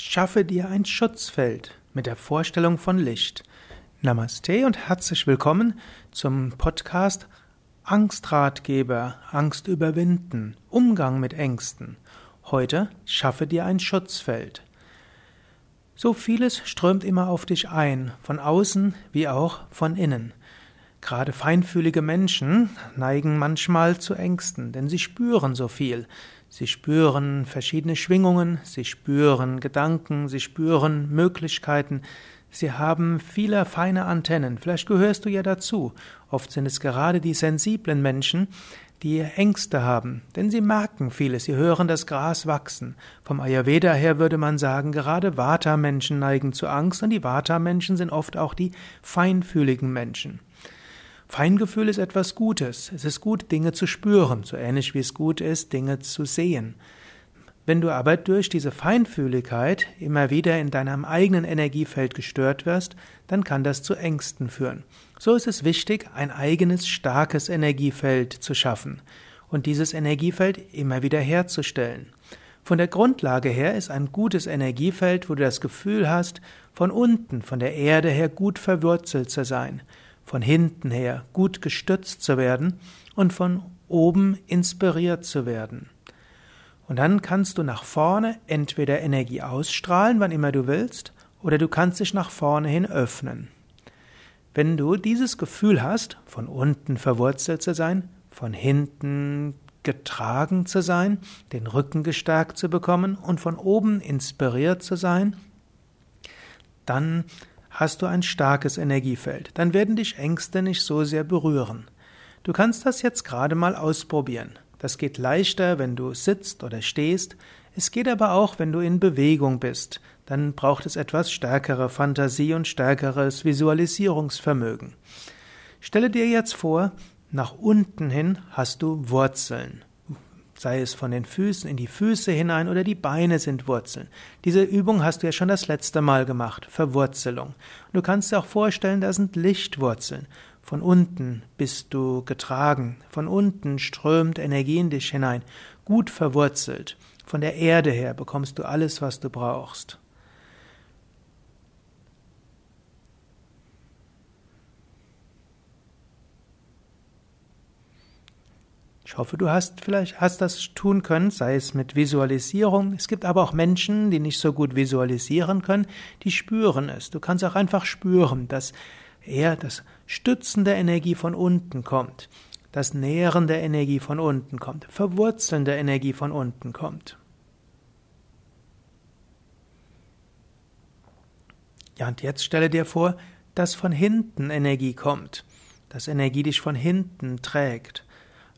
Schaffe dir ein Schutzfeld mit der Vorstellung von Licht. Namaste und herzlich willkommen zum Podcast Angstratgeber, Angst überwinden, Umgang mit Ängsten. Heute schaffe dir ein Schutzfeld. So vieles strömt immer auf dich ein, von außen wie auch von innen. Gerade feinfühlige Menschen neigen manchmal zu Ängsten, denn sie spüren so viel. Sie spüren verschiedene Schwingungen, sie spüren Gedanken, sie spüren Möglichkeiten, sie haben viele feine Antennen, vielleicht gehörst du ja dazu. Oft sind es gerade die sensiblen Menschen, die Ängste haben, denn sie merken vieles, sie hören das Gras wachsen. Vom Ayurveda her würde man sagen, gerade Vata-Menschen neigen zu Angst und die Vata-Menschen sind oft auch die feinfühligen Menschen. Feingefühl ist etwas Gutes. Es ist gut, Dinge zu spüren, so ähnlich wie es gut ist, Dinge zu sehen. Wenn du aber durch diese Feinfühligkeit immer wieder in deinem eigenen Energiefeld gestört wirst, dann kann das zu Ängsten führen. So ist es wichtig, ein eigenes starkes Energiefeld zu schaffen und dieses Energiefeld immer wieder herzustellen. Von der Grundlage her ist ein gutes Energiefeld, wo du das Gefühl hast, von unten, von der Erde her gut verwurzelt zu sein von hinten her gut gestützt zu werden und von oben inspiriert zu werden. Und dann kannst du nach vorne entweder Energie ausstrahlen, wann immer du willst, oder du kannst dich nach vorne hin öffnen. Wenn du dieses Gefühl hast, von unten verwurzelt zu sein, von hinten getragen zu sein, den Rücken gestärkt zu bekommen und von oben inspiriert zu sein, dann hast du ein starkes Energiefeld. Dann werden dich Ängste nicht so sehr berühren. Du kannst das jetzt gerade mal ausprobieren. Das geht leichter, wenn du sitzt oder stehst. Es geht aber auch, wenn du in Bewegung bist. Dann braucht es etwas stärkere Fantasie und stärkeres Visualisierungsvermögen. Stelle dir jetzt vor, nach unten hin hast du Wurzeln sei es von den Füßen in die Füße hinein oder die Beine sind Wurzeln. Diese Übung hast du ja schon das letzte Mal gemacht, Verwurzelung. Du kannst dir auch vorstellen, da sind Lichtwurzeln. Von unten bist du getragen, von unten strömt Energie in dich hinein, gut verwurzelt. Von der Erde her bekommst du alles, was du brauchst. Ich hoffe, du hast vielleicht hast das tun können, sei es mit Visualisierung. Es gibt aber auch Menschen, die nicht so gut visualisieren können, die spüren es. Du kannst auch einfach spüren, dass eher das Stützen der Energie von unten kommt, das Nähren der Energie von unten kommt, Verwurzeln der Energie von unten kommt. Ja, und jetzt stelle dir vor, dass von hinten Energie kommt, dass Energie dich von hinten trägt.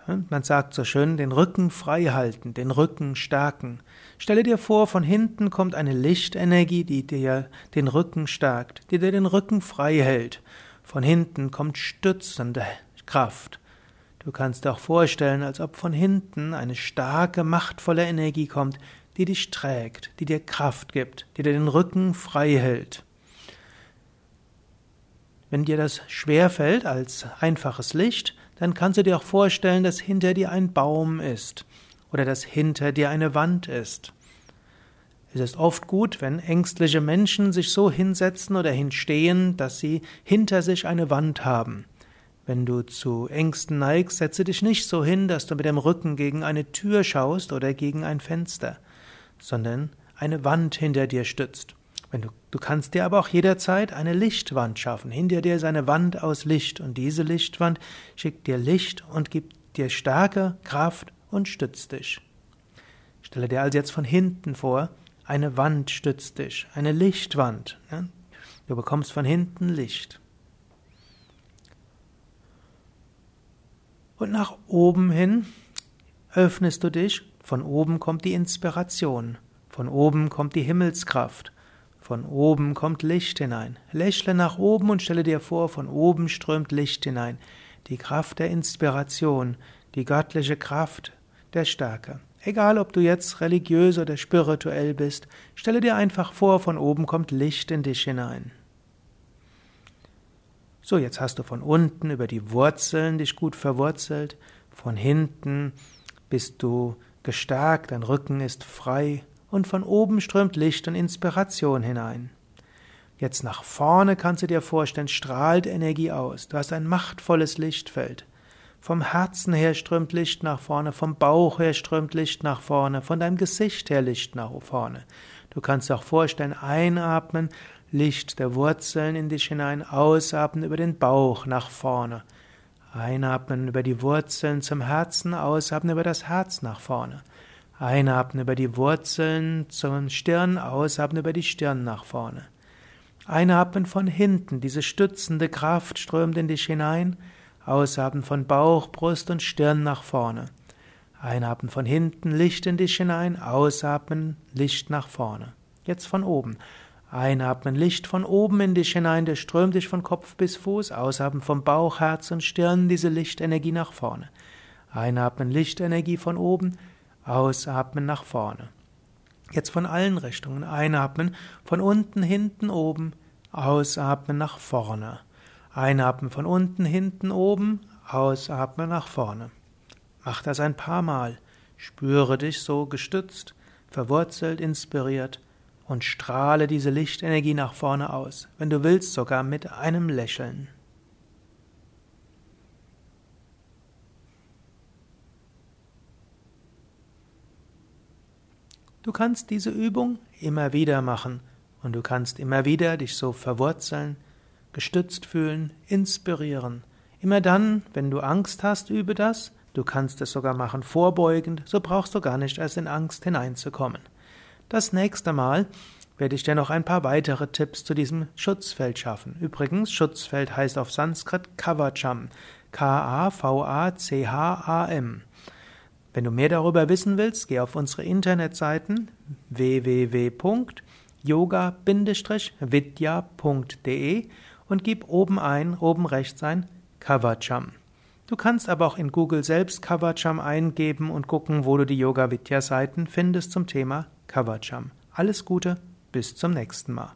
Man sagt so schön, den Rücken frei halten, den Rücken stärken. Stelle dir vor, von hinten kommt eine Lichtenergie, die dir den Rücken stärkt, die dir den Rücken frei hält. Von hinten kommt stützende Kraft. Du kannst dir auch vorstellen, als ob von hinten eine starke, machtvolle Energie kommt, die dich trägt, die dir Kraft gibt, die dir den Rücken frei hält. Wenn dir das schwerfällt als einfaches Licht, dann kannst du dir auch vorstellen, dass hinter dir ein Baum ist oder dass hinter dir eine Wand ist. Es ist oft gut, wenn ängstliche Menschen sich so hinsetzen oder hinstehen, dass sie hinter sich eine Wand haben. Wenn du zu Ängsten neigst, setze dich nicht so hin, dass du mit dem Rücken gegen eine Tür schaust oder gegen ein Fenster, sondern eine Wand hinter dir stützt. Wenn du, du kannst dir aber auch jederzeit eine Lichtwand schaffen. Hinter dir ist eine Wand aus Licht und diese Lichtwand schickt dir Licht und gibt dir Stärke, Kraft und stützt dich. Stelle dir also jetzt von hinten vor, eine Wand stützt dich, eine Lichtwand. Ja? Du bekommst von hinten Licht. Und nach oben hin öffnest du dich, von oben kommt die Inspiration, von oben kommt die Himmelskraft, von oben kommt Licht hinein. Lächle nach oben und stelle dir vor, von oben strömt Licht hinein. Die Kraft der Inspiration, die göttliche Kraft der Stärke. Egal, ob du jetzt religiös oder spirituell bist, stelle dir einfach vor, von oben kommt Licht in dich hinein. So, jetzt hast du von unten über die Wurzeln dich gut verwurzelt, von hinten bist du gestärkt, dein Rücken ist frei und von oben strömt Licht und Inspiration hinein. Jetzt nach vorne kannst du dir vorstellen, strahlt Energie aus. Du hast ein machtvolles Lichtfeld. Vom Herzen her strömt Licht nach vorne, vom Bauch her strömt Licht nach vorne, von deinem Gesicht her Licht nach vorne. Du kannst dir auch vorstellen, einatmen, Licht der Wurzeln in dich hinein, ausatmen über den Bauch nach vorne. Einatmen über die Wurzeln zum Herzen, ausatmen über das Herz nach vorne. Einatmen über die Wurzeln zum Stirn, ausatmen über die Stirn nach vorne. Einatmen von hinten, diese stützende Kraft strömt in dich hinein, Ausatmen von Bauch, Brust und Stirn nach vorne. Einatmen von hinten, Licht in dich hinein, ausatmen, Licht nach vorne. Jetzt von oben. Einatmen, Licht von oben in dich hinein, der strömt dich von Kopf bis Fuß, ausatmen vom Bauch, Herz und Stirn, diese Lichtenergie nach vorne. Einatmen, Lichtenergie von oben, ausatmen nach vorne. Jetzt von allen Richtungen einatmen, von unten, hinten, oben, ausatmen nach vorne. Einatmen von unten, hinten, oben, ausatmen nach vorne. Mach das ein paar Mal. Spüre dich so gestützt, verwurzelt, inspiriert und strahle diese Lichtenergie nach vorne aus, wenn du willst sogar mit einem Lächeln. Du kannst diese Übung immer wieder machen und du kannst immer wieder dich so verwurzeln, gestützt fühlen, inspirieren. Immer dann, wenn du Angst hast, übe das. Du kannst es sogar machen vorbeugend, so brauchst du gar nicht erst in Angst hineinzukommen. Das nächste Mal werde ich dir noch ein paar weitere Tipps zu diesem Schutzfeld schaffen. Übrigens, Schutzfeld heißt auf Sanskrit Kavacham. K-A-V-A-C-H-A-M. Wenn du mehr darüber wissen willst, geh auf unsere Internetseiten www.yoga-vidya.de und gib oben ein, oben rechts ein Kavacham. Du kannst aber auch in Google selbst Kavacham eingeben und gucken, wo du die Yoga Vidya Seiten findest zum Thema Kavacham. Alles Gute, bis zum nächsten Mal.